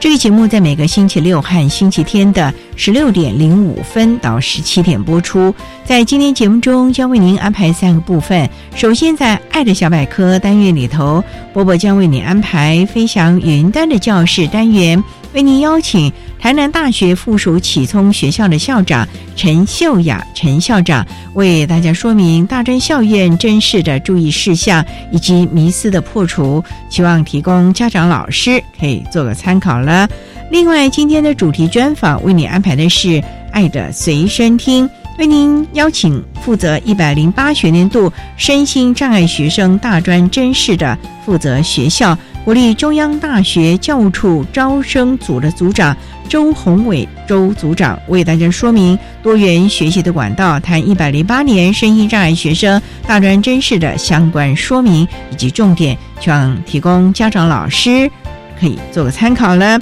这个节目在每个星期六和星期天的十六点零五分到十七点播出。在今天节目中，将为您安排三个部分。首先，在“爱的小百科”单元里头，波波将为您安排“飞翔云端”的教室单元，为您邀请台南大学附属启聪学校的校长陈秀雅陈校长为大家说明大专校院真试的注意事项以及迷思的破除，希望提供家长老师可以做个参考了。另外，今天的主题专访为你安排的是“爱的随身听”，为您邀请负责一百零八学年度身心障碍学生大专真试的负责学校国立中央大学教务处招生组的组长周宏伟周组长为大家说明多元学习的管道，谈一百零八年身心障碍学生大专真试的相关说明以及重点，希望提供家长老师可以做个参考了。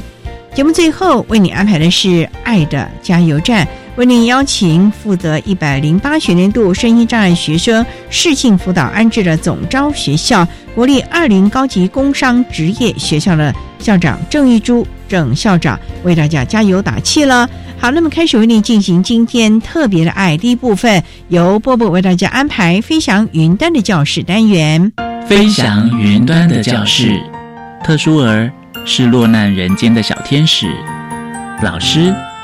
节目最后为你安排的是《爱的加油站》，为您邀请负责一百零八学年度身心障碍学生适性辅导安置的总招学校国立二零高级工商职业学校的校长郑玉珠郑校长为大家加油打气了。好，那么开始为您进行今天特别的爱第一部分，由波波为大家安排飞翔云端的教室单元。飞翔云端的教室，特殊儿。是落难人间的小天使，老师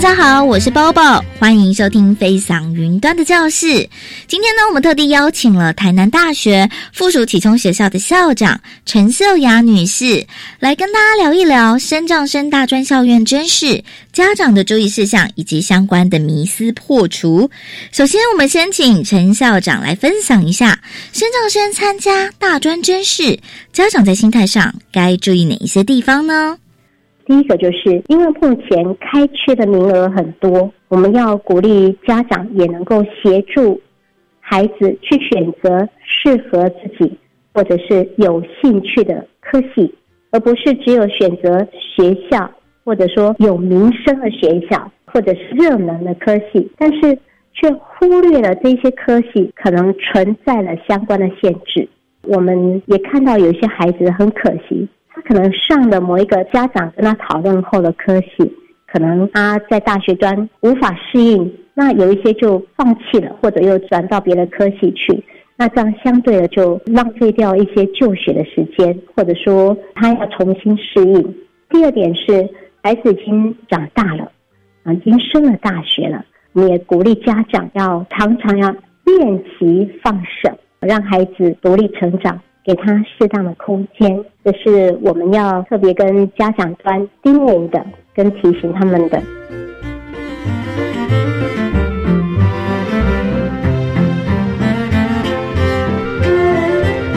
大家好，我是包包，欢迎收听《飞翔云端的教室》。今天呢，我们特地邀请了台南大学附属启聪学校的校长陈秀雅女士，来跟大家聊一聊升障生大专校院真试家长的注意事项以及相关的迷思破除。首先，我们先请陈校长来分享一下升障生参加大专真试，家长在心态上该注意哪一些地方呢？第一个就是因为目前开缺的名额很多，我们要鼓励家长也能够协助孩子去选择适合自己或者是有兴趣的科系，而不是只有选择学校或者说有名声的学校或者是热门的科系，但是却忽略了这些科系可能存在了相关的限制。我们也看到有些孩子很可惜。可能上了某一个家长跟他讨论后的科系，可能他在大学端无法适应，那有一些就放弃了，或者又转到别的科系去，那这样相对的就浪费掉一些就学的时间，或者说他要重新适应。第二点是孩子已经长大了，已经升了大学了，我们也鼓励家长要常常要练习放手，让孩子独立成长。给他适当的空间，这是我们要特别跟家长端叮咛的，跟提醒他们的。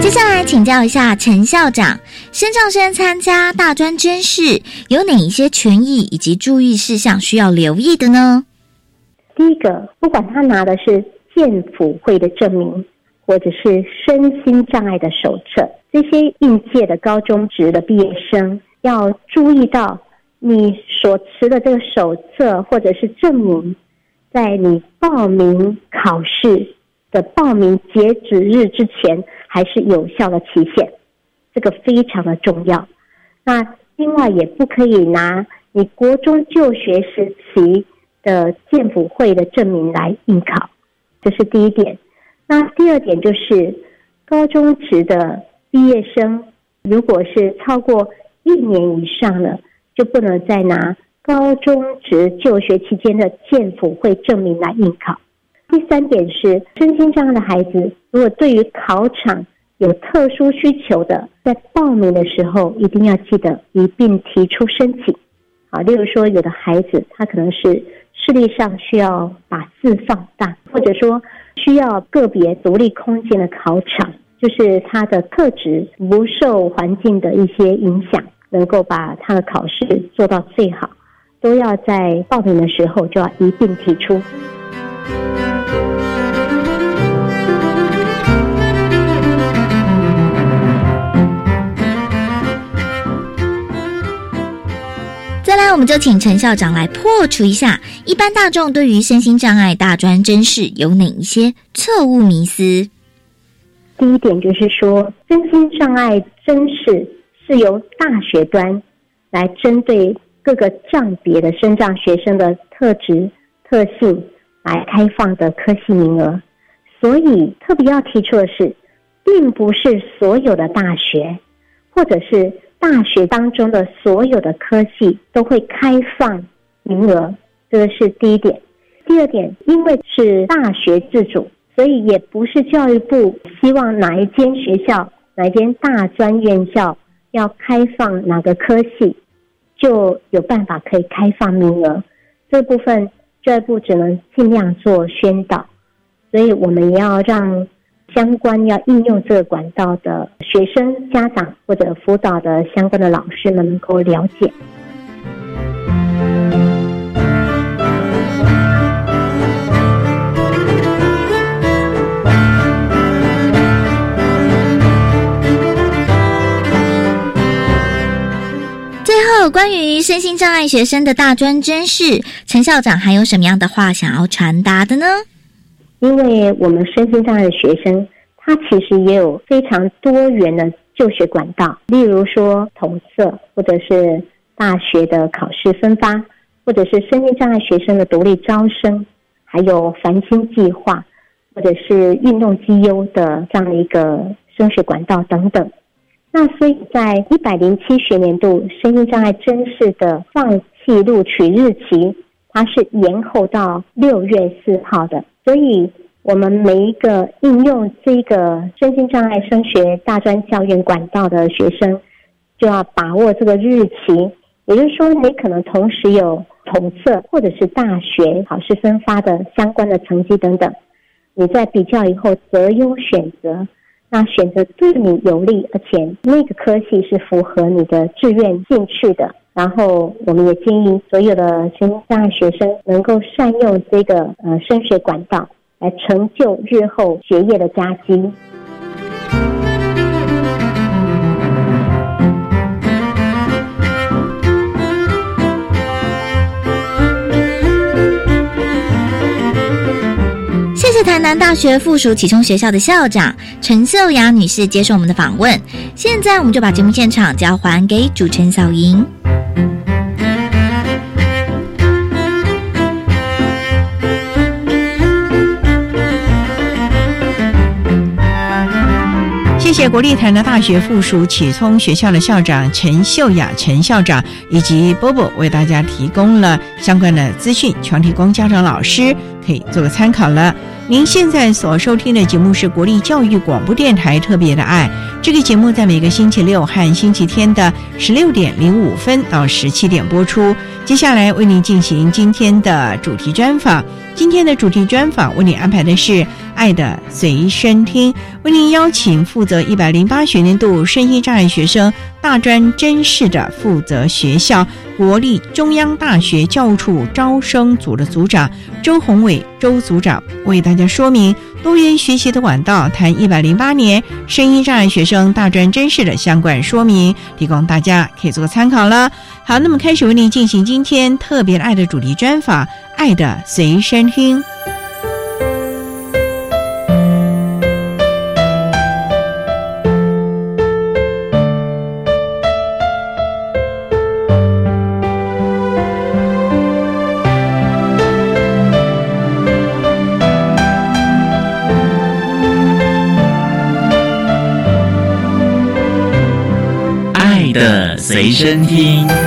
接下来来请教一下陈校长，身障生参加大专甄试有哪一些权益以及注意事项需要留意的呢？第一个，不管他拿的是建辅会的证明，或者是身心障碍的手册，这些应届的高中职的毕业生要注意到，你所持的这个手册或者是证明，在你报名考试的报名截止日之前，还是有效的期限，这个非常的重要。那另外也不可以拿你国中就学时期。的建辅会的证明来应考，这是第一点。那第二点就是高中职的毕业生，如果是超过一年以上了，就不能再拿高中职就学期间的建辅会证明来应考。第三点是身心障碍的孩子，如果对于考场有特殊需求的，在报名的时候一定要记得一并提出申请。啊，例如说有的孩子他可能是。视力上需要把字放大，或者说需要个别独立空间的考场，就是他的特质不受环境的一些影响，能够把他的考试做到最好，都要在报名的时候就要一并提出。接下来我们就请陈校长来破除一下一般大众对于身心障碍大专真试有哪一些错误迷思。第一点就是说，身心障碍真试是由大学端来针对各个障别的身障学生的特质特性来开放的科系名额，所以特别要提出的是，并不是所有的大学或者是。大学当中的所有的科系都会开放名额，这个是第一点。第二点，因为是大学自主，所以也不是教育部希望哪一间学校、哪一间大专院校要开放哪个科系，就有办法可以开放名额。这部分教育部只能尽量做宣导，所以我们要让。相关要应用这个管道的学生、家长或者辅导的相关的老师们能够了解。最后，关于身心障碍学生的大专真试，陈校长还有什么样的话想要传达的呢？因为我们身心障碍的学生，他其实也有非常多元的就学管道，例如说同色，或者是大学的考试分发，或者是身心障碍学生的独立招生，还有繁星计划，或者是运动绩优的这样的一个升学管道等等。那所以在一百零七学年度身心障碍真试的放弃录取日期，它是延后到六月四号的。所以，我们每一个应用这个身心障碍升学大专校院管道的学生，就要把握这个日期。也就是说，你可能同时有统测或者是大学考试分发的相关的成绩等等，你在比较以后择优选择，那选择对你有利，而且那个科系是符合你的志愿进去的。然后，我们也建议所有的身心障碍学生能够善用这个呃升学管道，来成就日后学业的佳绩。台南大学附属启聪学校的校长陈秀雅女士接受我们的访问。现在，我们就把节目现场交还给主持人小莹。谢谢国立台南大学附属启聪学校的校长陈秀雅陈校长以及波波为大家提供了相关的资讯，全提供家长老师可以做个参考了。您现在所收听的节目是国立教育广播电台特别的爱，这个节目在每个星期六和星期天的十六点零五分到十七点播出。接下来为您进行今天的主题专访。今天的主题专访为您安排的是《爱的随身听》，为您邀请负责一百零八学年度身心障碍学生大专甄试的负责学校国立中央大学教务处招生组的组长周宏伟周组长，为大家说明多元学习的管道，谈一百零八年声音障碍学生大专甄试的相关说明，提供大家可以做个参考了。好，那么开始为您进行今天特别爱的主题专访，《爱的随身听》。身听。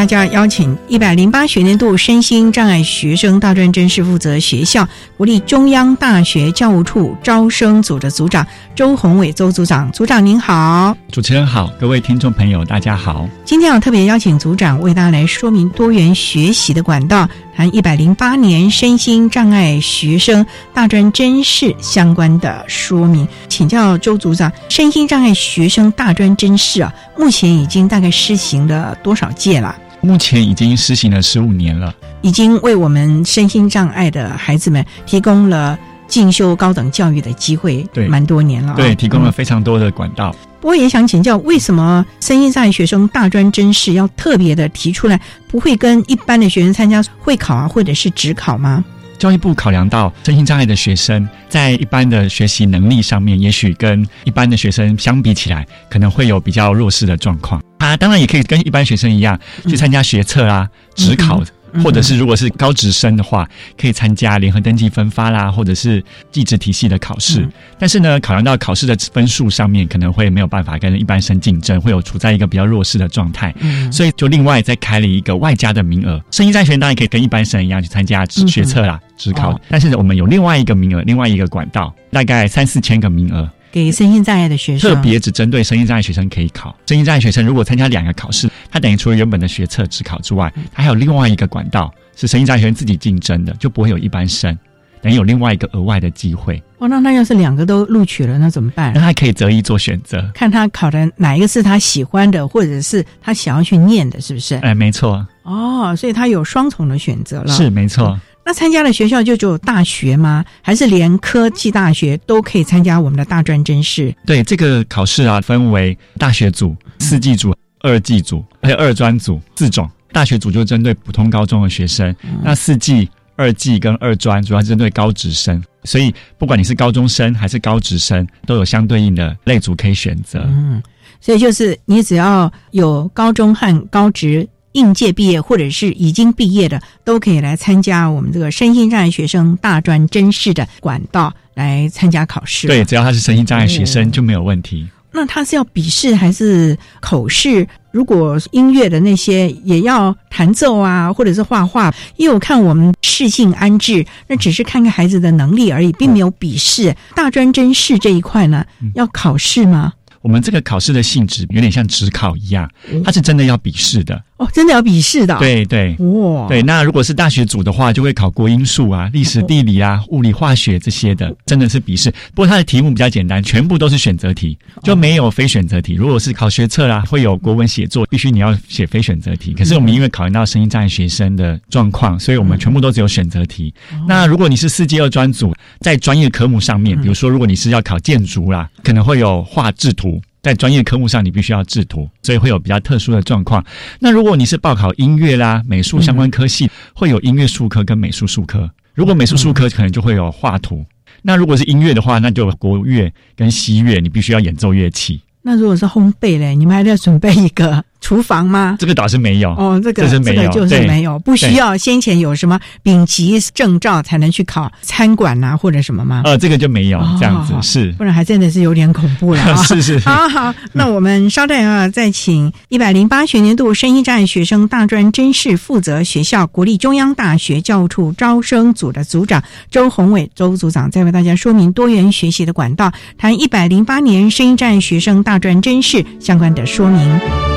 大家邀请一百零八学年度身心障碍学生大专甄试负责学校国立中央大学教务处招生组的组长周宏伟周组长，组长您好。主持人好，各位听众朋友大家好。今天我特别邀请组长为大家来说明多元学习的管道，谈一百零八年身心障碍学生大专甄试相关的说明。请教周组长，身心障碍学生大专甄试啊，目前已经大概施行了多少届了？目前已经施行了十五年了，已经为我们身心障碍的孩子们提供了进修高等教育的机会，对蛮多年了、啊。对，提供了嗯非常多的管道。不过也想请教，为什么身心障碍学生大专真试要特别的提出来，不会跟一般的学生参加会考啊，或者是职考吗？教育部考量到身心障碍的学生在一般的学习能力上面，也许跟一般的学生相比起来，可能会有比较弱势的状况。啊当然也可以跟一般学生一样去参加学测啊、职考，嗯或者是如果是高职生的话，可以参加联合登记分发啦，或者是技职体系的考试。嗯但是呢，考量到考试的分数上面，可能会没有办法跟一般生竞争，会有处在一个比较弱势的状态。嗯所以就另外再开了一个外加的名额。身心障碍学生当然可以跟一般生一样去参加嗯学测啦、职考，哦但是我们有另外一个名额，另外一个管道，大概三四千个名额，给身心障碍的学生，特别只针对身心障碍学生可以考。身心障碍学生如果参加两个考试，他等于除了原本的学测、职考之外，他还有另外一个管道是身心障碍学生自己竞争的，就不会有一般生。等于有另外一个额外的机会，哦，那那要是两个都录取了，那怎么办那？他可以择一做选择。看他考的哪一个是他喜欢的，或者是他想要去念的，是不是？哎，没错，哦，所以他有双重的选择了。是没错。那参加的学校就只有大学吗？还是连科技大学都可以参加我们的大专甄试？对这个考试啊，分为大学组、四季组、二季组，还有二专组四种。大学组就针对普通高中的学生，那四季、二季跟二专主要针对高职生。所以不管你是高中生还是高职生，都有相对应的类组可以选择。嗯，所以就是你只要有高中和高职应届毕业，或者是已经毕业的，都可以来参加我们这个身心障碍学生大专甄试的管道来参加考试。对，，只要他是身心障碍学生哦就没有问题。那他是要笔试还是口试？如果音乐的那些也要弹奏啊，或者是画画，因为我看我们适性安置，那只是看看孩子的能力而已，并没有笔试。大专甄试这一块呢，要考试吗？我们这个考试的性质有点像职考一样，它是真的要笔试的。哦，真的要笔试的哦、对对。哇，对，那如果是大学组的话，就会考国英数啊、历史地理啊、物理化学这些的，真的是笔试。不过它的题目比较简单，全部都是选择题，就没有非选择题。如果是考学测啦，会有国文写作，必须你要写非选择题。可是我们因为考虑到声音障碍学生的状况，所以我们全部都只有选择题。那如果你是四季二专组，在专业科目上面，比如说如果你是要考建筑啦，可能会有画制图。在专业科目上，你必须要制图，所以会有比较特殊的状况。那如果你是报考音乐啦、美术相关科系，会有音乐术科跟美术术科。如果美术术科可能就会有画图。那如果是音乐的话，那就国乐跟西乐，你必须要演奏乐器。那如果是烘焙嘞，你们还得准备一个厨房吗？这个倒是没有哦，这个这个就是对没有，不需要先前有什么丙级证照才能去考餐馆呐、或者什么吗？呃，这个就没有哦这样子，是不然还真的是有点恐怖了 啊！是是是好好，那我们稍待啊，再请一百零八学年度声音障碍学生大专真试负责学校国立中央大学教务处招生组的组长周宏伟周组长，再为大家说明多元学习的管道，谈一百零八年声音障碍学生大专真试相关的说明。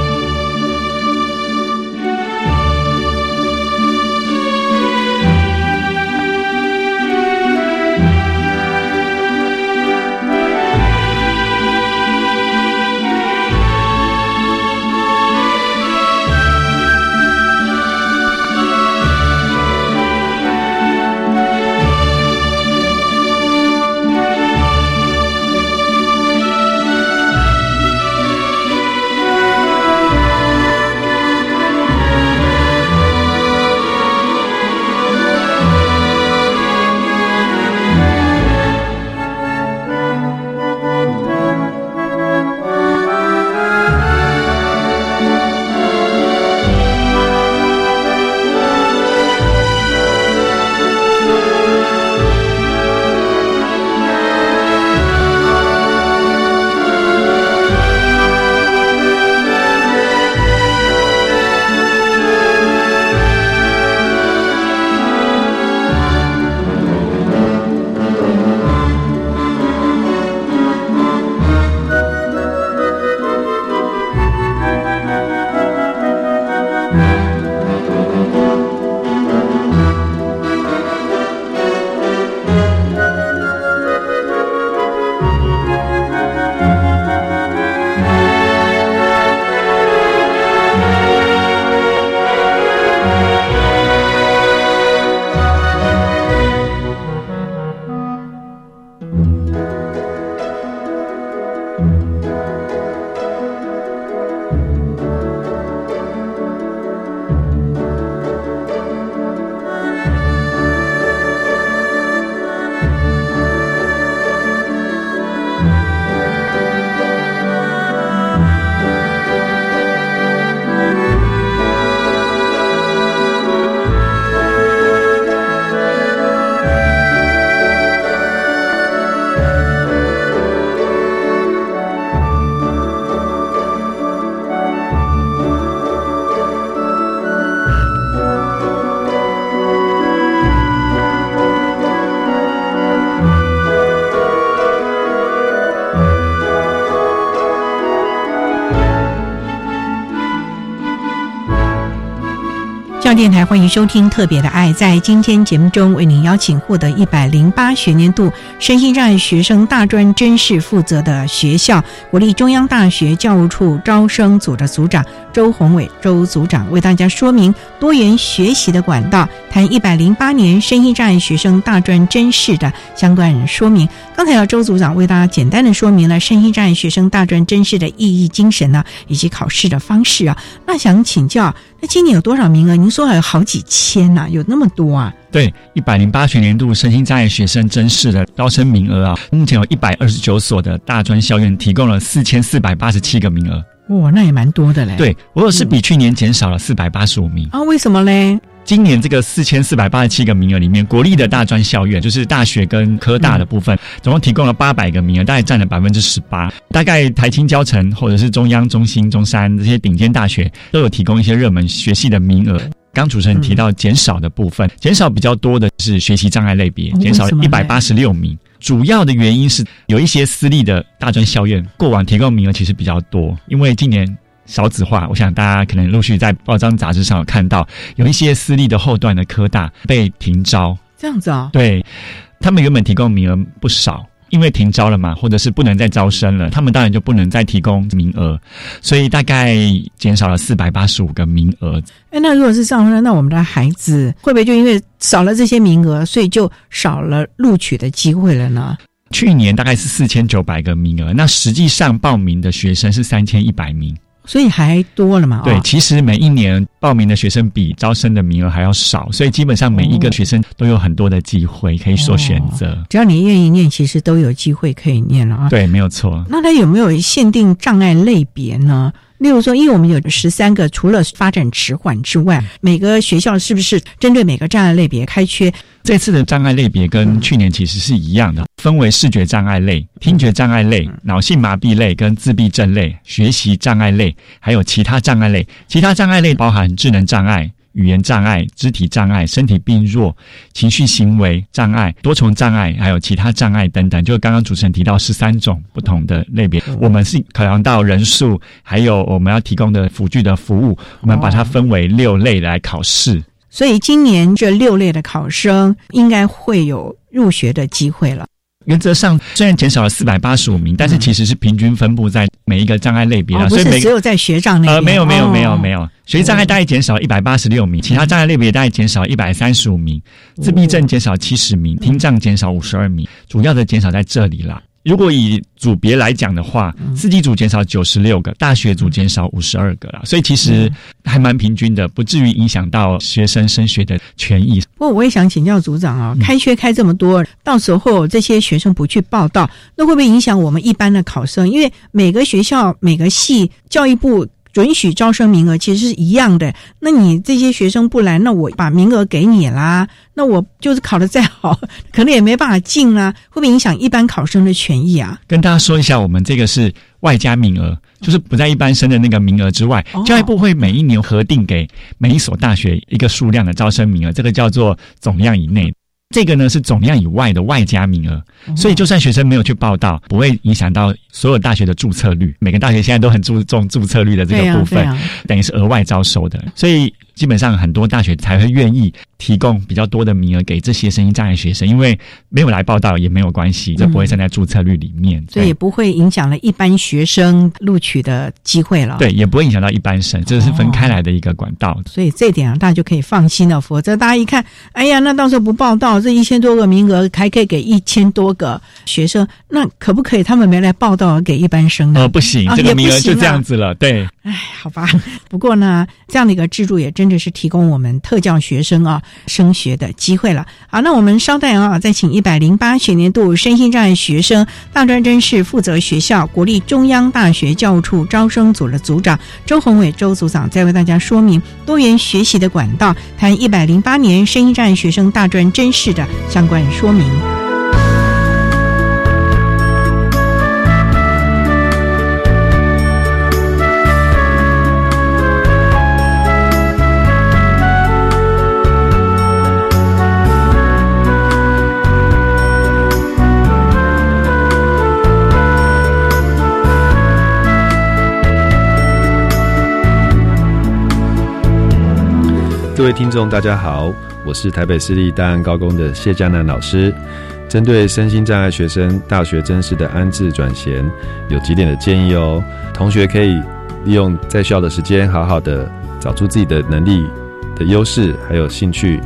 电台欢迎收听《特别的爱》。在今天节目中，为您邀请获得一百零八学年度身心障碍学生大专真试负责的学校国立中央大学教务处招生组的组长周宏伟周组长，为大家说明多元学习的管道，谈一百零八年身心障碍学生大专真试的相关说明。刚才要周组长为大家简单的说明了身心障碍学生大专真试的意义、精神呢，以及考试的方式啊。那想请教，那今年有多少名额？您说还有好几千呐、有那么多啊？对，一百零八学年度身心障碍学生甄试的招生名额啊，目前有一百二十九所的大专校院提供了四千四百八十七个名额。哇，那也蛮多的嘞。对，不过是比去年减少了四百八十五名。啊，为什么嘞？今年这个四千四百八十七个名额里面，国立的大专校院，就是大学跟科大的部分，总共提供了八百个名额，大概占了百分之十八。大概台青教城或者是中央、中心、中山这些顶尖大学都有提供一些热门学系的名额。刚主持人提到减少的部分，减少比较多的是学习障碍类别，哦减少一百八十六名。主要的原因是有一些私立的大专校院过往提供名额其实比较多，因为今年少子化，我想大家可能陆续在报章杂志上有看到，有一些私立的后段的科大被停招，这样子啊、对他们原本提供名额不少。因为停招了嘛，或者是不能再招生了，他们当然就不能再提供名额，所以大概减少了四百八十五个名额。哎，那如果是这样那我们的孩子会不会就因为少了这些名额，所以就少了录取的机会了呢？去年大概是四千九百个名额，那实际上报名的学生是三千一百名。所以还多了嘛？对，哦其实每一年报名的学生比招生的名额还要少，所以基本上每一个学生都有很多的机会可以做选择。只要你愿意念，其实都有机会可以念了啊。对，没有错。那它有没有限定障碍类别呢？例如说，因为我们有十三个，除了发展迟缓之外，每个学校是不是针对每个障碍类别开缺？这次的障碍类别跟去年其实是一样的，分为视觉障碍类、听觉障碍类、脑性麻痹类跟自闭症类、学习障碍类，还有其他障碍类。其他障碍类包含智能障碍。语言障碍、肢体障碍、身体病弱、情绪行为障碍、多重障碍，还有其他障碍等等，就刚刚主持人提到十三种不同的类别，我们是考量到人数，还有我们要提供的辅具的服务，我们把它分为六类来考试。所以今年这六类的考生应该会有入学的机会了。原则上虽然减少了四百八十五名，但是其实是平均分布在每一个障碍类别了，哦，所以每个只有在学障那。呃没有没有没有哦没有，学习障碍大概减少一百八十六名，其他障碍类别大概减少一百三十五名，自闭症减少七十名，听障减少五十二名，主要的减少在这里啦。如果以组别来讲的话，四级组减少九十六个，大学组减少五十二个啦，所以其实还蛮平均的，不至于影响到学生升学的权益。不过我也想请教组长啊，开学开这么多，到时候这些学生不去报到，那会不会影响我们一般的考生？因为每个学校、每个系，教育部准许招生名额其实是一样的。那你这些学生不来，那我把名额给你啦，那我就是考的再好，可能也没办法进啊，会不会影响一般考生的权益啊？跟大家说一下，我们这个是外加名额，就是不在一般生的那个名额之外哦，教育部会每一年核定给每一所大学一个数量的招生名额，这个叫做总量以内。这个呢是总量以外的外加名额，所以就算学生没有去报到，不会影响到所有大学的注册率。每个大学现在都很注重注册率的这个部分，等于是额外招收的，所以基本上很多大学才会愿意提供比较多的名额给这些声音障碍学生，因为没有来报道也没有关系，这不会算在注册率里面，嗯所以也不会影响了一般学生录取的机会了。对，也不会影响到一般生，这是分开来的一个管道。所以这一点啊，大家就可以放心了。否则大家一看，哎呀，那到时候不报道，这一千多个名额还可以给一千多个学生，那可不可以他们没来报道给一般生呢？呃，不行，啊这个名额就这样子了。对，哎，好吧。不过呢，这样的一个制度也真真的是提供我们特教学生啊升学的机会了。好，那我们稍待啊，再请一百零八学年度身心障碍学生大专真试负责学校国立中央大学教务处招生组的组长周宏伟周组长，再为大家说明多元学习的管道，谈一百零八年身心障碍学生大专真试的相关说明。各位听众，大家好，我是台北市立大安高工的谢嘉南老师。针对身心障碍学生大学真实的安置转衔，有几点的建议哦。同学可以利用在校的时间，好好的找出自己的能力的优势，还有兴趣，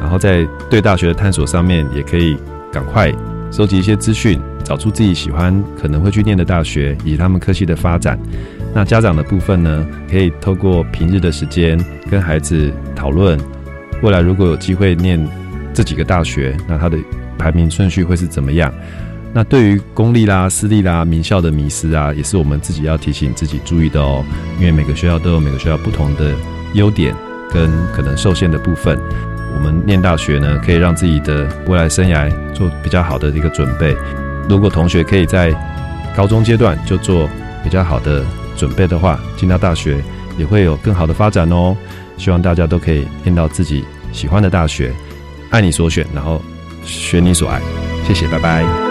然后在对大学的探索上面，也可以赶快收集一些资讯，找出自己喜欢可能会去念的大学，以及他们科系的发展。那家长的部分呢，可以透过平日的时间跟孩子讨论，未来如果有机会念这几个大学，那他的排名顺序会是怎么样？那对于公立啦、私立啦、名校的迷失啊，也是我们自己要提醒自己注意的哦。因为每个学校都有每个学校不同的优点跟可能受限的部分。我们念大学呢，可以让自己的未来生涯做比较好的一个准备。如果同学可以在高中阶段就做比较好的准备的话，进到大学也会有更好的发展哦。希望大家都可以念到自己喜欢的大学，爱你所选，然后选你所爱。谢谢，拜拜。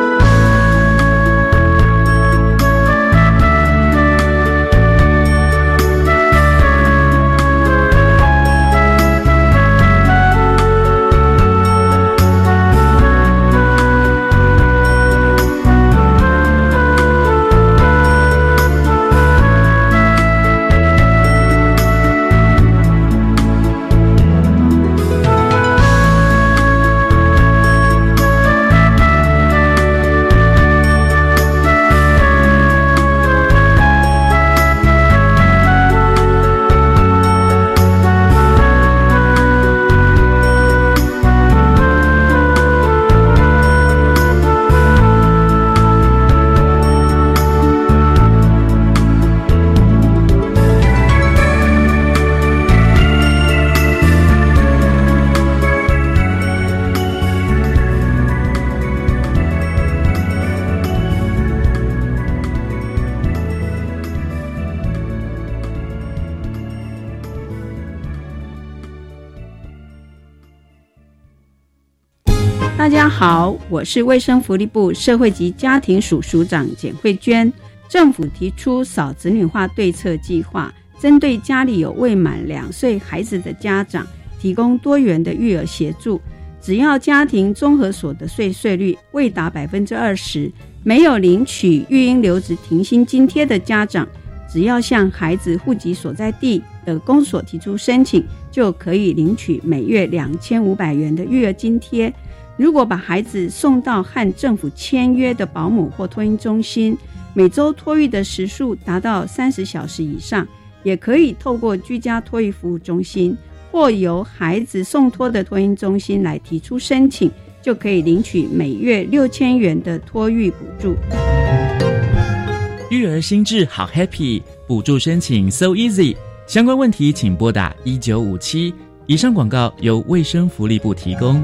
是卫生福利部社会及家庭署署长简慧娟。政府提出少子女化对策计划，针对家里有未满两岁孩子的家长，提供多元的育儿协助。只要家庭综合所得税税率未达百分之二十，没有领取育婴留职停薪津贴的家长，只要向孩子户籍所在地的公所提出申请，就可以领取每月两千五百元的育儿津贴。如果把孩子送到和政府签约的保姆或托婴中心，每周托育的时数达到三十小时以上，也可以透过居家托育服务中心。或由孩子送托的托婴中心来提出申请，就可以领取每月六千元的托育补助。育儿心智好 happy，补助申请 so easy。相关问题请拨打一九五七。以上广告由卫生福利部提供。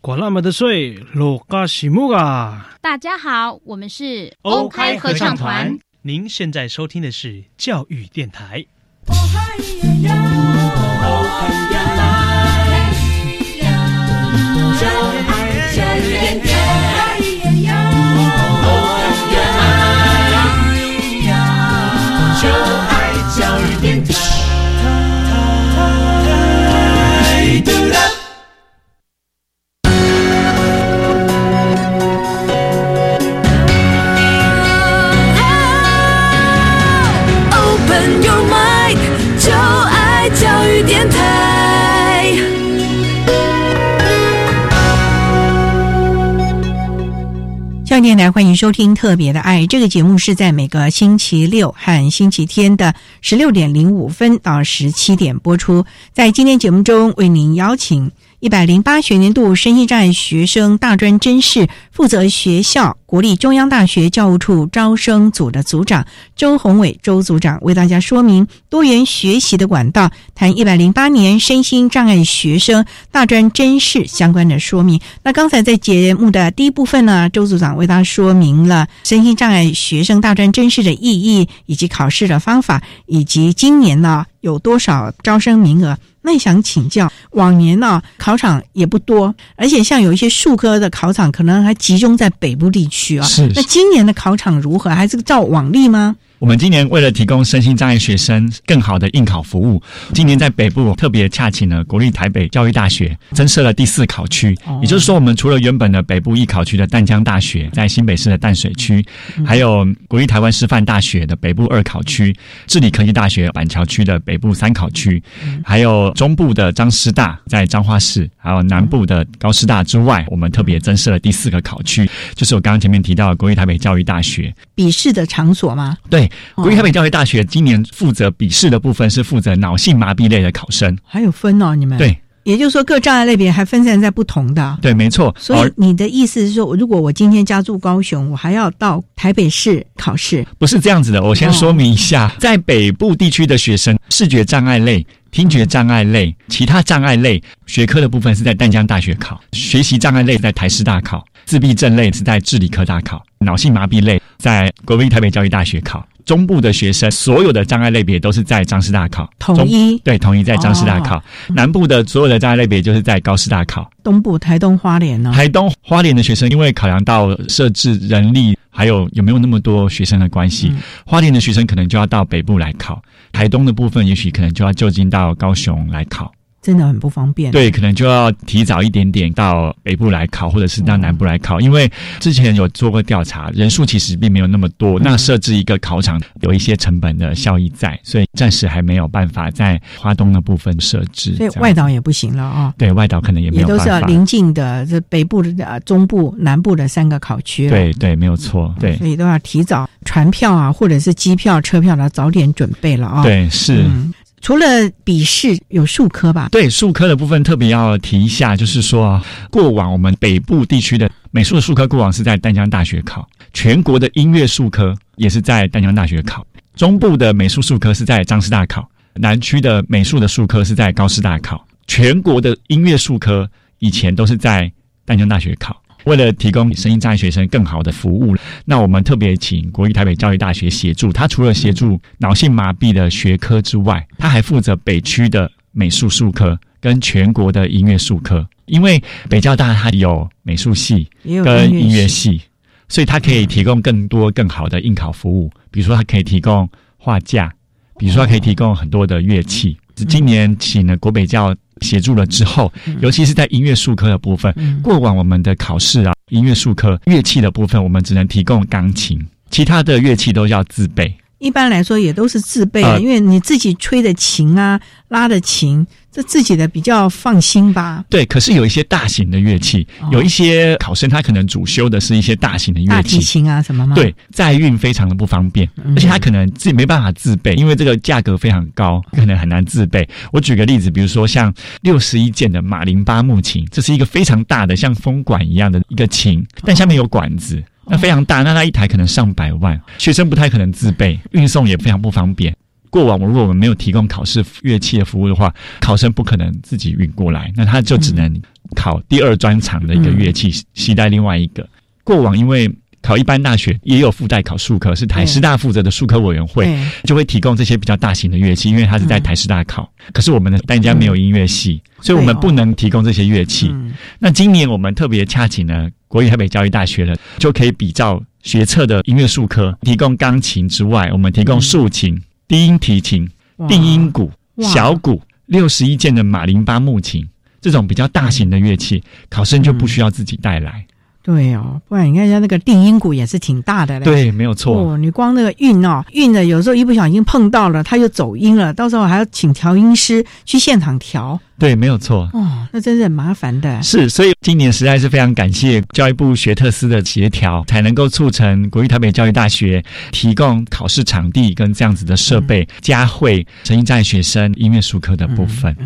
管那么的水，落嘎西木啊！大家好，我们是欧开合唱团。您现在收听的是教育电台。电台欢迎收听《特别的爱》这个节目，是在每个星期六和星期天的十六点零五分到十七点播出。在今天节目中，为您邀请。一百零八学年度身心障碍学生大专真试负责学校国立中央大学教务处招生组的组长周宏伟周组长为大家说明多元学习的管道，谈一百零八年身心障碍学生大专真试相关的说明。那刚才在节目的第一部分呢，周组长为大家说明了身心障碍学生大专真试的意义，以及考试的方法，以及今年呢有多少招生名额。那想请教，往年呢考场也不多，而且像有一些数科的考场，可能还集中在北部地区啊。是，那今年的考场如何？还是照往例吗？我们今年为了提供身心障碍学生更好的应考服务，今年在北部特别洽请了国立台北教育大学，增设了第四考区。也就是说，我们除了原本的北部艺考区的淡江大学，在新北市的淡水区，还有国立台湾师范大学的北部二考区，治理科技大学板桥区的北部三考区，还有中部的彰师大在彰化市，还有南部的高师大之外，我们特别增设了第四个考区，就是我刚刚前面提到的国立台北教育大学笔试的场所吗？对。国立台北教育大学今年负责笔试的部分是负责脑性麻痹类的考生，还有分哦，你们。对，也就是说各障碍类别还分散在不同的，对，没错。所以你的意思是说，如果我今天家住高雄，我还要到台北市考试？不是这样子的，我先说明一下，在北部地区的学生，视觉障碍类、听觉障碍类、其他障碍类学科的部分是在淡江大学考，学习障碍类在台师大考，自闭症类是在智理科大考，脑性麻痹类在国立台北教育大学考。中部的学生，所有的障碍类别都是在张师大考，统一对，统一在张师大考。南部的所有的障碍类别就是在高师大考。东部台东花莲呢？台东花莲的学生，因为考量到设置人力，还有有没有那么多学生的关系，花莲的学生可能就要到北部来考。台东的部分，也许可能就要就近到高雄来考。真的很不方便，对，可能就要提早一点点到北部来考，或者是到南部来考，因为之前有做过调查，人数其实并没有那么多，那设置一个考场有一些成本的效益在，所以暂时还没有办法在华东的部分设置。所以外岛也不行了啊，对外岛可能也没有办法。也都是临近的这北部的、中部、南部的三个考区。对对，没有错，对，所以都要提早船票啊，或者是机票、车票呢，早点准备了啊。对，是。除了笔试有数科吧？对，数科的部分特别要提一下，就是说，过往我们北部地区的美术的数科过往是在淡江大学考，全国的音乐数科也是在淡江大学考，中部的美术数科是在彰师大考，南区的美术的数科是在高师大考，全国的音乐数科以前都是在淡江大学考。为了提供声音障碍学生更好的服务，那我们特别请国立台北教育大学协助。他除了协助脑性麻痹的学科之外，他还负责北区的美术术科跟全国的音乐术科。因为北教大它有美术系跟音乐系，所以它可以提供更多更好的应考服务。比如说，它可以提供画架，比如说，它可以提供很多的乐器。今年请了国北教。协助了之后，尤其是在音乐术科的部分，过往我们的考试啊，音乐术科乐器的部分，我们只能提供钢琴，其他的乐器都要自备。一般来说也都是自备，因为你自己吹的琴啊，拉的琴，这自己的比较放心吧。对，可是有一些大型的乐器，有一些考生他可能主修的是一些大型的乐器，大提琴啊什么吗？对，载运非常的不方便，而且他可能自己没办法自备，因为这个价格非常高，可能很难自备。我举个例子，比如说像六十一件的马林巴木琴，这是一个非常大的像风管一样的一个琴，但下面有管子。那非常大，那它一台可能上百万，学生不太可能自备，运送也非常不方便。过往，如果我们没有提供考试乐器的服务的话，考生不可能自己运过来，那他就只能考第二专场的一个乐器，携带另外一个。过往因为考一般大学也有附带考数科，是台师大负责的数科委员会就会提供这些比较大型的乐器，因为它是在台师大考。可是我们的单家没有音乐系，所以我们不能提供这些乐器。那今年我们特别恰请呢。国立台北教育大学的就可以比照学测的音乐术科，提供钢琴之外，我们提供竖琴、低音提琴、定音鼓、小鼓、六十一件的马林巴木琴这种比较大型的乐器，考生就不需要自己带来。对哦，不然你看一下那个定音鼓也是挺大的嘞。对，没有错。哦，你光那个运哦，运的有时候一不小心碰到了，它就走音了，到时候还要请调音师去现场调。对，没有错。哦，那真是很麻烦的。是，所以今年实在是非常感谢教育部学特司的协调，才能够促成国立台北教育大学提供考试场地跟这样子的设备，加惠成音障碍学生音乐术科的部分。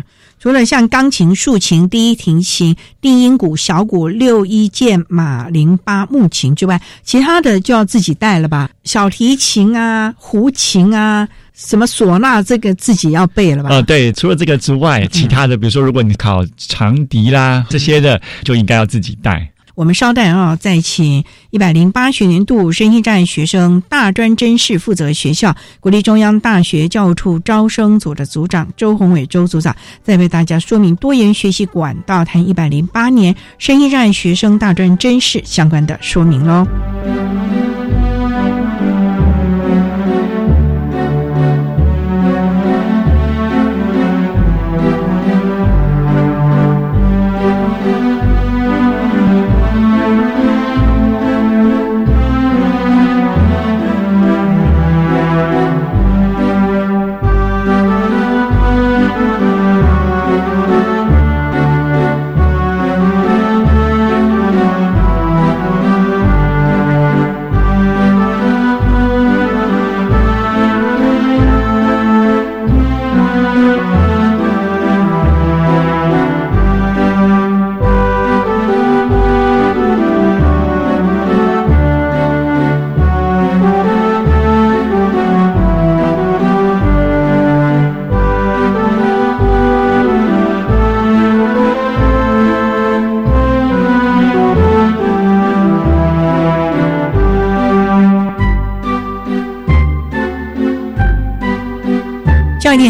除了像钢琴、竖琴、第一提琴、定音鼓、小鼓、六一键、马林巴木琴之外，其他的就要自己带了吧？小提琴啊、胡琴啊、什么唢呐，这个自己要背了吧？啊，对，除了这个之外，其他的，比如说如果你考长笛啦这些的，就应该要自己带。我们稍待啊，再请一百零八学年度身心障碍学生大专真试负责学校国立中央大学教务处招生组的组长周宏伟周组长，再为大家说明多元学习管道谈一百零八年身心障碍学生大专真试相关的说明喽。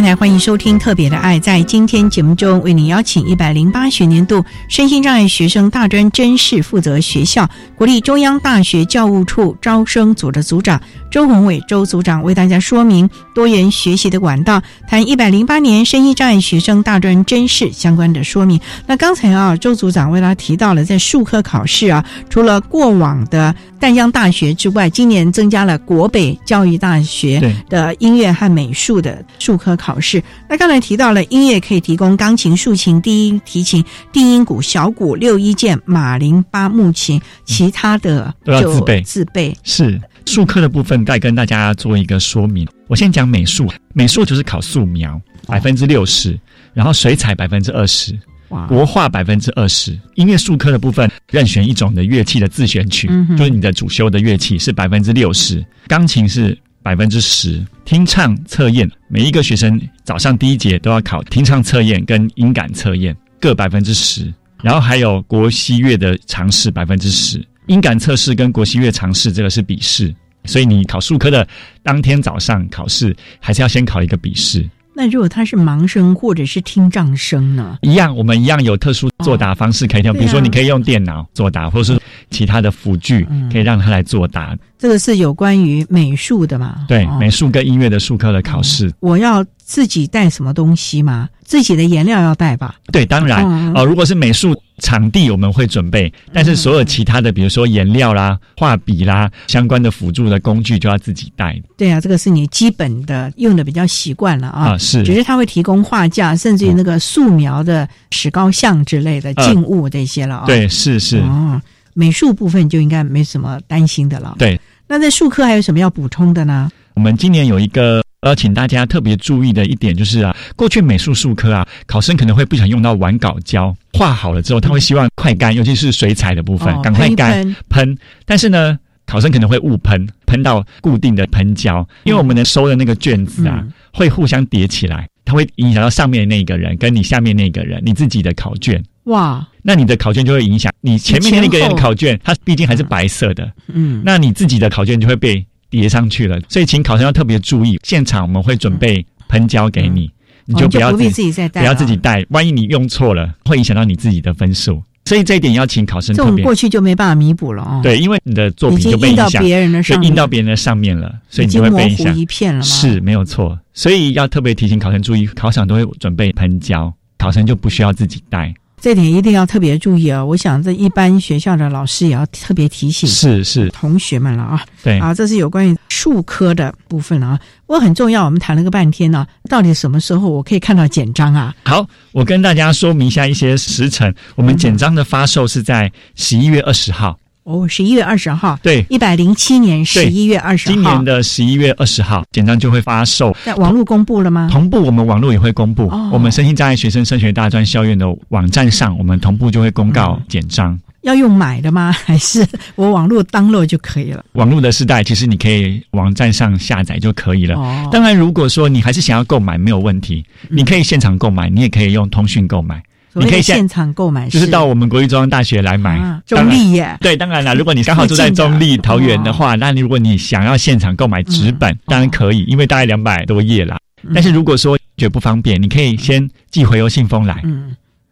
电台欢迎收听《特别的爱》。在今天节目中，为您邀请一百零八学年度身心障碍学生大专真试负责学校国立中央大学教务处招生组的组长周宏伟周组长，为大家说明多元学习的管道，谈一百零八年身心障碍学生大专真试相关的说明。那刚才啊，周组长为大家提到了，在数科考试啊，除了过往的淡江大学之外，今年增加了国北教育大学的音乐和美术的数科。考试，那刚才提到了音乐可以提供钢琴、竖琴、低音提琴、定音鼓、小鼓、六一键、马林巴木琴，其他的都要自备。自备是术科的部分再跟大家做一个说明。我先讲美术，美术就是考素描百分之六十，然后水彩百分之二十。国画百分之二十，音乐术科的部分任选一种的乐器的自选曲，就是你的主修的乐器是百分之六十，钢琴是百分之十，听唱测验每一个学生早上第一节都要考听唱测验跟音感测验各百分之十，然后还有国西乐的尝试百分之十，音感测试跟国西乐尝试这个是笔试，所以你考数科的当天早上考试还是要先考一个笔试。那如果他是盲声或者是听障生呢？一样，我们一样有特殊作答方式可以用，比如说你可以用电脑作答，或是其他的辅具可以让他来作答。这个是有关于美术的嘛？对，美术跟音乐的术科的考试。我要自己带什么东西吗？自己的颜料要带吧？对，当然哦。如果是美术。场地我们会准备，但是所有其他的，比如说颜料啦、画笔啦、相关的辅助的工具，就要自己带。对啊，这个是你基本的用的比较习惯了啊。啊，是。只是他会提供画架，甚至于那个素描的石膏像之类的静物这些了啊。对，是是。哦，美术部分就应该没什么担心的了。对。那在术科还有什么要补充的呢？我们今年有一个。呃，请大家特别注意的一点就是啊，过去美术术科啊，考生可能会不想用到完稿胶，画好了之后，他会希望快干，尤其是水彩的部分，赶快干喷。但是呢，考生可能会误喷，喷到固定的喷胶，因为我们能收的那个卷子啊，会互相叠起来，它会影响到上面的那个人跟你下面那个人，你自己的考卷。哇，那你的考卷就会影响你前面那个人的考卷，它毕竟还是白色的，嗯，那你自己的考卷就会被。叠上去了，所以请考生要特别注意。现场我们会准备喷胶给你，你就不要自己再带，不要自己带。万一你用错了，会影响到你自己的分数。所以这一点要请考生特别。过去就没办法弥补了哦。对，因为你的作品就被印到别人的上，印到别人的上面了，所以你就会被影响一片了。是没有错，所以要特别提醒考生注意，考场都会准备喷胶，考生就不需要自己带。这点一定要特别注意啊！我想这一般学校的老师也要特别提醒，是是同学们了啊。对啊，这是有关于术科的部分了啊。不过很重要，我们谈了个半天呢，到底什么时候我可以看到简章啊？好，我跟大家说明一下一些时辰。我们简章的发售是在十一月二十号。哦，十一月二十号，对，一百零七年十一月二十号，今年的十一月二十号，简章就会发售。在网络公布了吗？同步，我们网络也会公布。我们身心障碍学生升学大专校院的网站上，我们同步就会公告简章。要用买的吗？还是我网络登录就可以了？网络的时代，其实你可以网站上下载就可以了。哦，当然，如果说你还是想要购买，没有问题，你可以现场购买，你也可以用通讯购买。你可以现场购买，就是到我们国立中央大学来买。中立耶，对，当然了，如果你刚好住在中立桃园的话，那你如果你想要现场购买纸本，当然可以，因为大概两百多页啦。但是如果说觉得不方便，你可以先寄回邮信封来，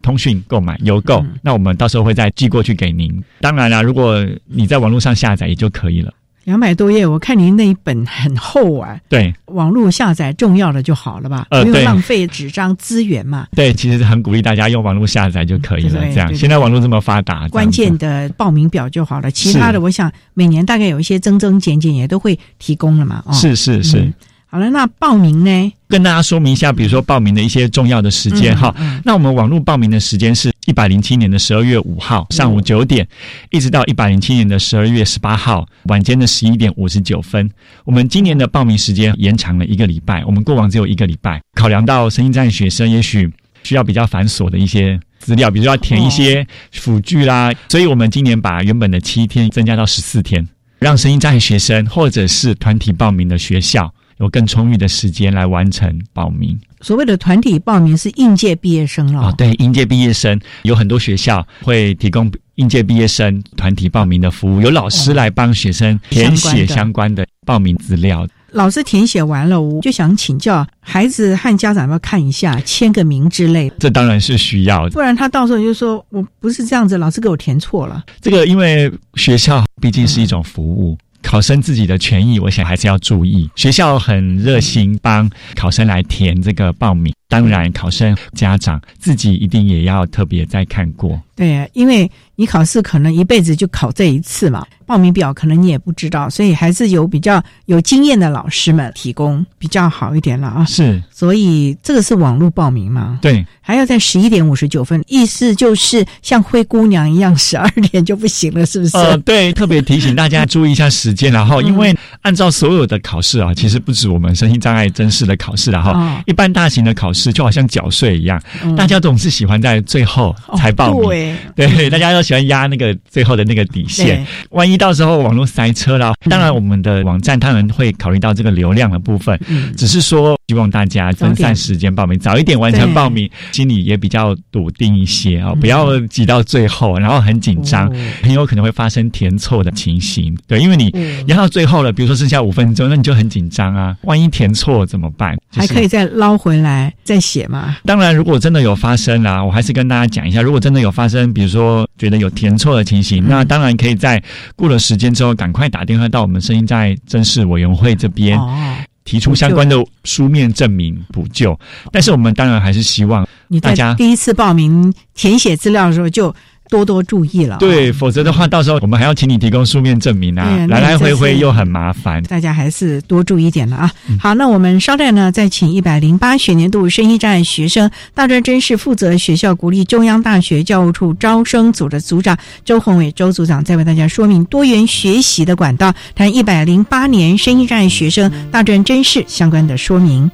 通讯购买邮购，那我们到时候会再寄过去给您。当然了，如果你在网络上下载也就可以了。两百多页，我看您那一本很厚啊。对，网络下载重要的就好了吧？呃，不用浪费纸张资源嘛。对，其实很鼓励大家用网络下载就可以了。这样，现在网络这么发达，关键的报名表就好了。其他的，我想每年大概有一些增增减减也都会提供了嘛。哦是是是。好了，那报名呢？跟大家说明一下，比如说报名的一些重要的时间哈。那我们网络报名的时间是一百零七年的十二月五号上午九点，一直到一百零七年的十二月十八号晚间的十一点五十九分。我们今年的报名时间延长了一个礼拜，我们过往只有一个礼拜。考量到声音站学生也许需要比较繁琐的一些资料，比如说要填一些辅具啦，所以我们今年把原本的七天增加到十四天，让声音站学生或者是团体报名的学校。有更充裕的时间来完成报名。所谓的团体报名是应届毕业生了。哦，对，应届毕业生有很多学校会提供应届毕业生团体报名的服务，有老师来帮学生填写相关的报名资料。老师填写完了，我就想请教孩子和家长要看一下，签个名之类。这当然是需要，不然他到时候就说我不是这样子，老师给我填错了。这个因为学校毕竟是一种服务。考生自己的权益，我想还是要注意。学校很热心帮考生来填这个报名，当然考生家长自己一定也要特别再看过。对，因为你考试可能一辈子就考这一次嘛。报名表可能你也不知道，所以还是有比较有经验的老师们提供比较好一点了啊。是，所以这个是网络报名嘛？对，还要在十一点五十九分，意思就是像灰姑娘一样，十二点就不行了，是不是？呃，对，特别提醒大家注意一下时间，然后因为按照所有的考试啊，其实不止我们身心障碍真试的考试了哈，哦一般大型的考试就好像缴税一样，嗯。大家总是喜欢在最后才报名。对。对，大家都喜欢压那个最后的那个底线，万一到时候网络塞车了，当然我们的网站当然会考虑到这个流量的部分，嗯。只是说希望大家分散时间报名，早一点完成报名，心里也比较笃定一些啊、不要挤到最后，然后很紧张，哦。很有可能会发生填错的情形。对，因为你嗯。压到最后了，比如说剩下五分钟，那你就很紧张啊，万一填错怎么办？就是还可以再捞回来再写吗？当然，如果真的有发生啦，我还是跟大家讲一下，如果真的有发生，比如说觉得有填错的情形，那当然可以在过了时间之后，赶快打电话到我们声音在真事委员会这边。哦，提出相关的书面证明补救，但是我们当然还是希望大家第一次报名填写资料的时候就多多注意了、对，否则的话，到时候我们还要请你提供书面证明啊啊，来来回回又很麻烦。大家还是多注意一点了啊！嗯好，那我们稍待呢，再请一百零八学年度生意障碍学生大专真试负责学校国立中央大学教务处招生组的组长周宏伟周组长，再为大家说明多元学习的管道，谈一百零八年生意障碍学生大专真试相关的说明。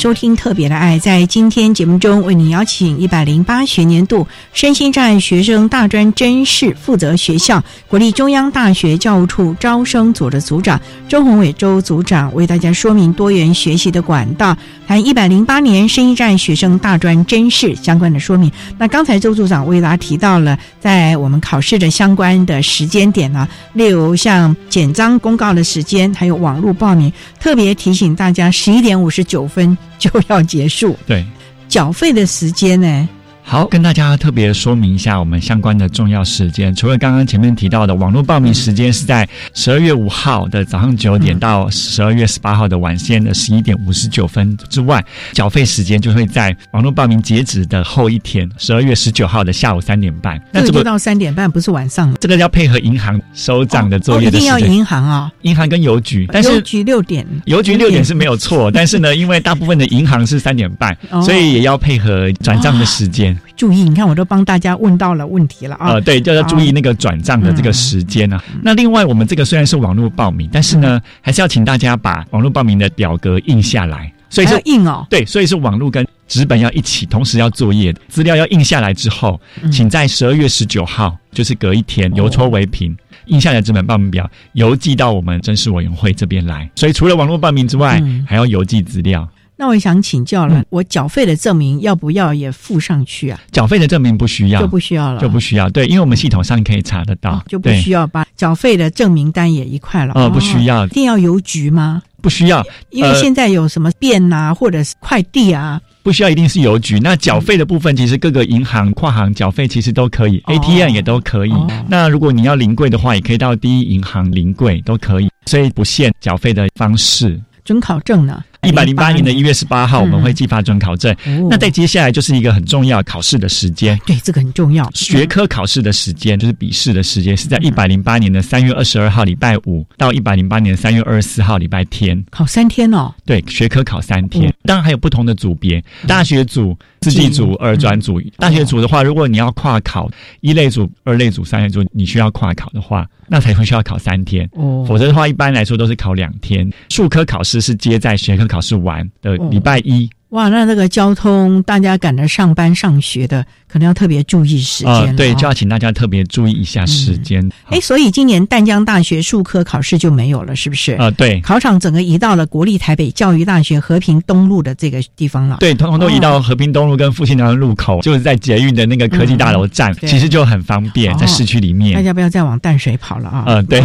收听《特别的爱》。在今天节目中，为你邀请一百零八学年度身心障碍学生大专真试负责学校国立中央大学教务处招生组的组长周宏伟周组长，为大家说明多元学习的管道，谈一百零八年身心障碍学生大专真试相关的说明。那刚才周组长为大家提到了在我们考试的相关的时间点呢，例如像简章公告的时间，还有网络报名，特别提醒大家十一点五十九分就要结束。对，缴费的时间呢？好，跟大家特别说明一下我们相关的重要时间。除了刚刚前面提到的网络报名时间是在十二月五号的早上九点到十二月十八号的晚间的十一点五十九分之外，缴费时间就会在网络报名截止的后一天，十二月十九号的下午三点半。那这个这个就到三点半，不是晚上。这个要配合银行收账的作哦，一定要业的时间。银行啊、银行跟邮局，但是邮局六点，邮局六点是没有错，但是呢，因为大部分的银行是三点半，哦所以也要配合转账的时间。注意，你看我都帮大家问到了问题了啊。呃，对，就要注意那个转账的这个时间啊。那另外，我们这个虽然是网络报名，但是呢，还是要请大家把网络报名的表格印下来。所以是要印哦。对，所以是网络跟纸本要一起，同时要作业，资料要印下来之后，嗯请在十二月十九号，就是隔一天，邮戳为凭。印下来的纸本报名表邮寄到我们真试委员会这边来，所以除了网络报名之外，嗯还要邮寄资料。那我想请教了，嗯我缴费的证明要不要也附上去啊？缴费的证明不需要，就不需要了，就不需要。对，因为我们系统上可以查得到，哦就不需要把缴费的证明单也一块了。呃不需要一定要邮局吗？不需要，因为呃现在有什么变呐、或者是快递啊，不需要一定是邮局。那缴费的部分，其实各个银行跨行缴费其实都可以、哦 a t m 也都可以。哦那如果你要临柜的话，也可以到第一银行临柜都可以，所以不限缴费的方式。准考证呢？一百零八年的一月十八号，我们会寄发准考证。那在接下来就是一个很重要考试的时间，对，这个很重要。学科考试的时间就是笔试的时间，是在一百零八年的三月二十二号礼拜五到一百零八年三月二十四号礼拜天，考三天哦。对，学科考三天，当然还有不同的组别，大学组、自己组、二专组。大学组的话，如果你要跨考一类组、二类组、三类组，你需要跨考的话，那才会需要考三天。哦，否则的话，一般来说都是考两天。数科考试是接在学科考试完的礼拜一。哇，那那个交通，大家赶着上班上学的，可能要特别注意时间。对，就要请大家特别注意一下时间。哎，所以今年淡江大学数科考试就没有了，是不是？啊，对，考场整个移到了国立台北教育大学和平东路的这个地方了。对，通通都移到和平东路跟复兴南路口，就是在捷运的那个科技大楼站，其实就很方便，在市区里面。大家不要再往淡水跑了啊！嗯，对。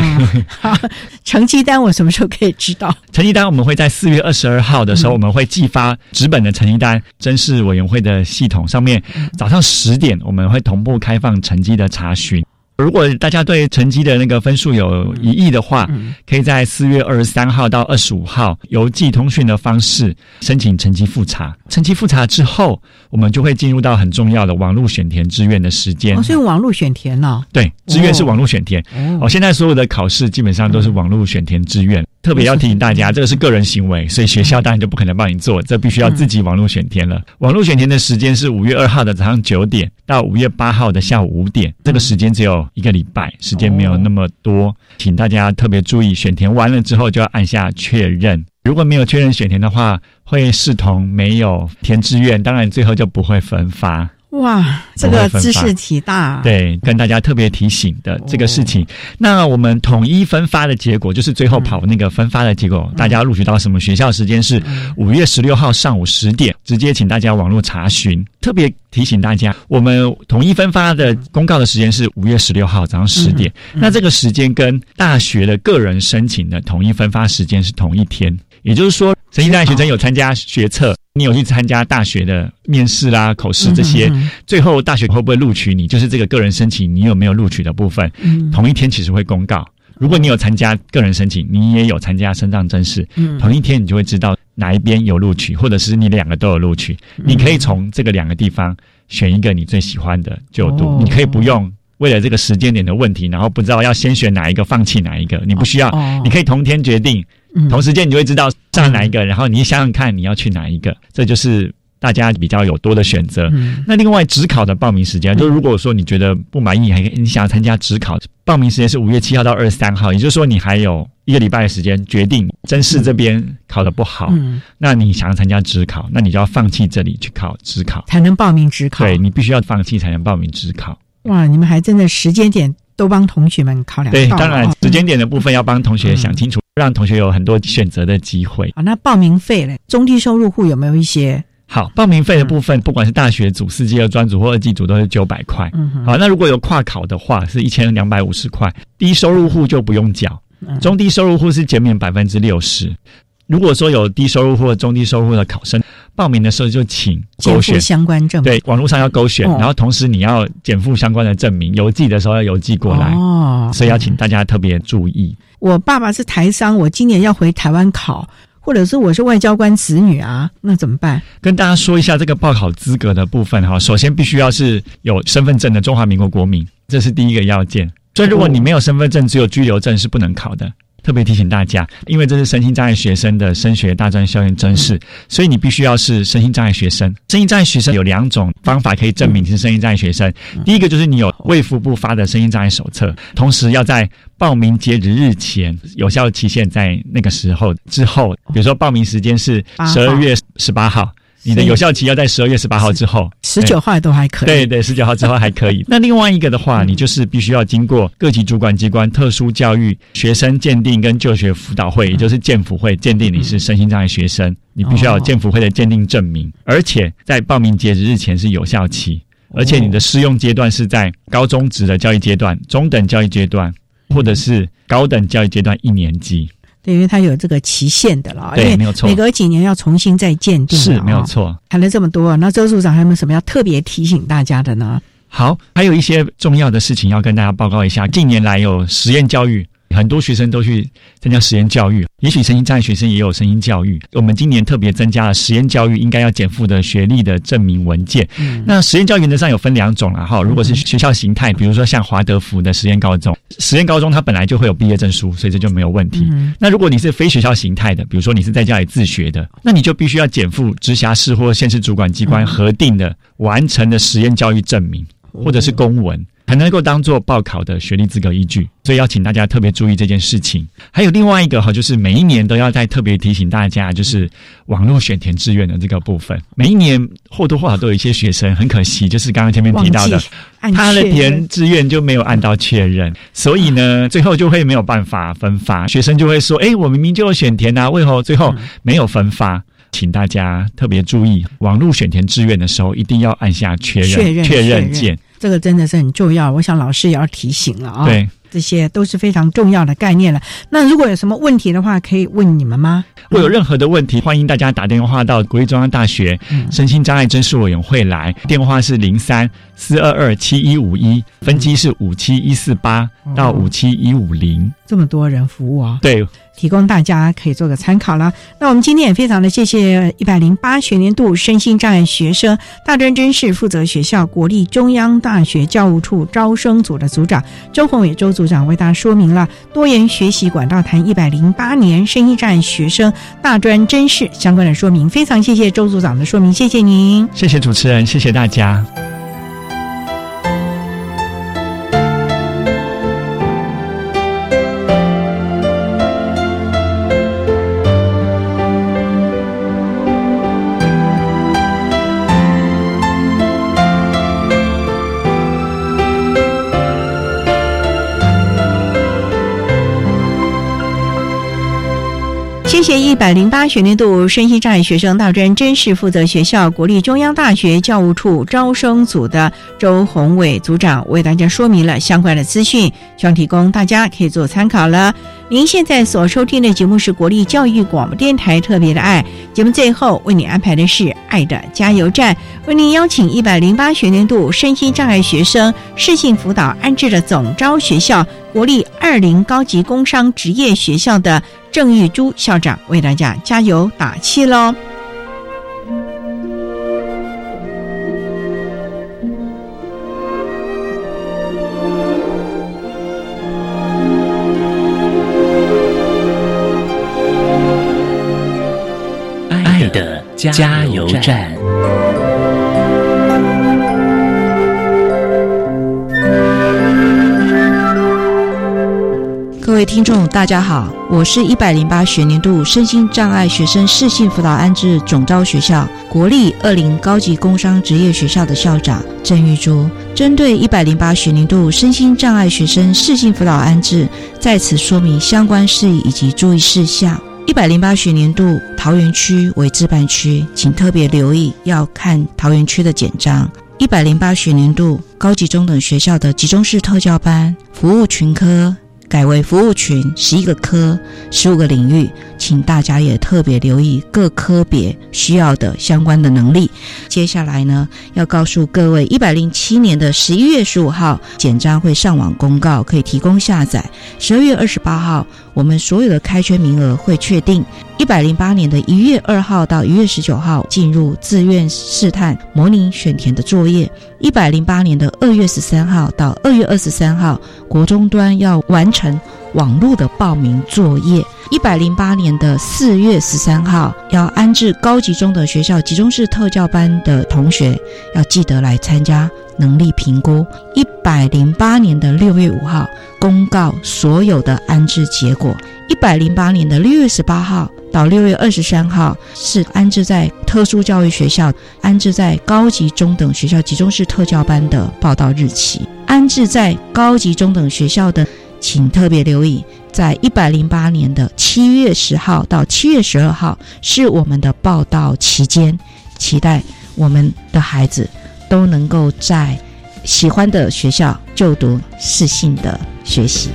好，成绩单我什么时候可以知道？成绩单我们会在四月二十二号的时候，我们会寄发纸本。本的成绩单，真试委员会的系统上面，早上十点我们会同步开放成绩的查询。如果大家对成绩的那个分数有疑义的话，可以在四月二十三号到二十五号邮寄通讯的方式申请成绩复查。成绩复查之后，我们就会进入到很重要的网络选填志愿的时间。哦，是用网络选填呢？对，志愿是网络选填。哦，现在所有的考试基本上都是网络选填志愿。特别要提醒大家，这个是个人行为，所以学校当然就不可能帮你做，这必须要自己网络选填了。网络选填的时间是五月二号的早上九点到五月八号的下午五点，这个时间只有一个礼拜，时间没有那么多，请大家特别注意，选填完了之后就要按下确认。如果没有确认选填的话，会视同没有填志愿，当然最后就不会分发。哇，这个知识体大，对，跟大家特别提醒的这个事情。那我们统一分发的结果，就是最后跑那个分发的结果，大家录取到什么学校？时间是五月十六号上午十点，直接请大家网络查询。特别提醒大家，我们统一分发的公告的时间是五月十六号早上十点。那这个时间跟大学的个人申请的统一分发时间是同一天，也就是说，成绩大学生有参加学测。你有去参加大学的面试啦、口试这些，最后大学会不会录取你？就是这个个人申请，你有没有录取的部分，同一天其实会公告。如果你有参加个人申请，你也有参加升上真试，同一天你就会知道哪一边有录取，或者是你两个都有录取。你可以从这个两个地方选一个你最喜欢的就读，你可以不用为了这个时间点的问题，然后不知道要先选哪一个，放弃哪一个，你不需要，你可以同天决定。同时间你就会知道上哪一个，然后你想想看你要去哪一个，这就是大家比较有多的选择。那另外职考的报名时间，就如果说你觉得不满意，还你想要参加职考，报名时间是五月七号到二十三号，也就是说你还有一个礼拜的时间决定真试这边考的不好，那你想要参加职考，那你就要放弃这里去考职考，才能报名职考。对你必须要放弃才能报名职考。哇，你们还真的时间点都帮同学们考量对，当然时间点的部分要帮同学想清楚。让同学有很多选择的机会。好，那报名费嘞？中低收入户有没有一些？好，报名费的部分，不管是大学组、四级二专组或二级组，都是九百块。嗯，好，那如果有跨考的话，是一千两百五十块。低收入户就不用缴，中低收入户是减免百分之六十。如果说有低收入或中低收入的考生报名的时候，就请勾选相关证明。对，网络上要勾选，然后同时你要减负相关的证明，邮寄的时候要邮寄过来。哦，所以要请大家特别注意。我爸爸是台商，我今年要回台湾考，或者是我是外交官子女啊，那怎么办？跟大家说一下这个报考资格的部分哈。首先必须要是有身份证的中华民国国民，这是第一个要件。所以如果你没有身份证，只有居留证是不能考的。特别提醒大家，因为这是身心障碍学生的升学大专校园甄试，所以你必须要是身心障碍学生。身心障碍学生有两种方法可以证明你是身心障碍学生。第一个就是你有卫福部发的身心障碍手册，同时要在报名截止日前有效期限在那个时候之后，比如说报名时间是十二月十八号。你的有效期要在十二月十八号之后，十九号都还可以。对对，十九号之后还可以。那另外一个的话，你就是必须要经过各级主管机关特殊教育学生鉴定跟就学辅导会，也就是鉴辅会鉴定你是身心障碍学生，你必须要有鉴辅会的鉴定证明，而且在报名截止日前是有效期，而且你的适用阶段是在高中职的教育阶段、中等教育阶段，或者是高等教育阶段一年级。对，因为它有这个期限的了，对，没有错。每隔几年要重新再鉴定，是没有错。谈了这么多，那周组长还有没有什么要特别提醒大家的呢？好，还有一些重要的事情要跟大家报告一下。近年来有实验教育很多学生都去参加实验教育，也许身心障碍学生也有身心教育。我们今年特别增加了实验教育应该要减负的学历的证明文件。那实验教育原则上有分两种了哈，如果是学校形态，比如说像华德福的实验高中，实验高中它本来就会有毕业证书，所以这就没有问题。那如果你是非学校形态的，比如说你是在家里自学的，那你就必须要减负直辖市或县市主管机关核定的完成的实验教育证明，或者是公文。才能够当做报考的学历资格依据，所以要请大家特别注意这件事情。还有另外一个哈，就是每一年都要再特别提醒大家，就是网络选填志愿的这个部分。每一年或多或少都有一些学生很可惜，就是刚刚前面提到的，他的填志愿就没有按到确认，所以呢，最后就会没有办法分发。学生就会说：“哎，我明明就有选填啊，为何最后没有分发？”请大家特别注意，网络选填志愿的时候一定要按下确认确认键。这个真的是很重要，我想老师也要提醒了啊。对，这些都是非常重要的概念了。那如果有什么问题的话，可以问你们吗？如果有任何的问题，欢迎大家打电话到国立中央大学身心障碍真视委员会来，电话是零三四二二七一五一，分机是五七一四八到五七一五零。这么多人服务啊？对。提供大家可以做个参考了。那我们今天也非常的谢谢一百零八学年度身心障碍学生大专真试负责学校国立中央大学教务处招生组的组长周宏伟周组长为大家说明了多元学习管道谈一百零八年生意站学生大专真试相关的说明。非常谢谢周组长的说明，谢谢您，谢谢主持人，谢谢大家。一百零八学年度身心障碍学生大专真试负责学校国立中央大学教务处招生组的周宏伟组长为大家说明了相关的资讯，希望提供大家可以做参考了。您现在所收听的节目是国立教育广播电台特别的爱节目，最后为你安排的是爱的加油站，为您邀请一百零八学年度身心障碍学生适性辅导安置的总招学校国立二零高级工商职业学校的。郑玉珠校长为大家加油打气喽！爱的加油站。听众，大家好，我是一百零八学年度身心障碍学生适性辅导安置总招学校国立二零高级工商职业学校的校长郑玉珠。针对一百零八学年度身心障碍学生适性辅导安置，在此说明相关事宜以及注意事项。一百零八学年度桃园区为自办区，请特别留意要看桃园区的简章。一百零八学年度高级中等学校的集中式特教班服务群科。改为服务群十一个科十五个领域，请大家也特别留意各科别需要的相关的能力。接下来呢，要告诉各位，一百零七年的十一月十五号简章会上网公告，可以提供下载。十二月二十八号，我们所有的开缺名额会确定。一百零八年的一月二号到一月十九号进入自愿试探模拟选填的作业。一百零八年的二月十三号到二月二十三号，国中端要完成网络的报名作业。一百零八年的四月十三号，要安置高级中等学校集中式特教班的同学，要记得来参加能力评估。一百零八年的六月五号，公告所有的安置结果。一百零八年的六月十八号。到六月二十三号是安置在特殊教育学校、安置在高级中等学校集中式特教班的报到日期。安置在高级中等学校的，请特别留意，在一百零八年的七月十号到七月十二号是我们的报道期间。期待我们的孩子都能够在喜欢的学校就读适性的学习。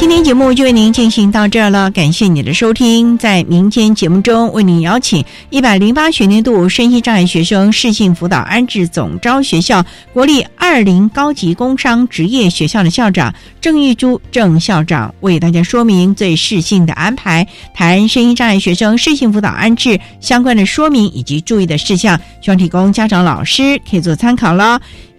今天节目就为您进行到这儿了，感谢你的收听。在明天节目中，为您邀请一百零八学年度身心障碍学生适性辅导安置总招学校国立二零高级工商职业学校的校长郑玉珠郑校长，为大家说明最适性的安排，谈身心障碍学生适性辅导安置相关的说明以及注意的事项，希望提供家长、老师可以做参考了。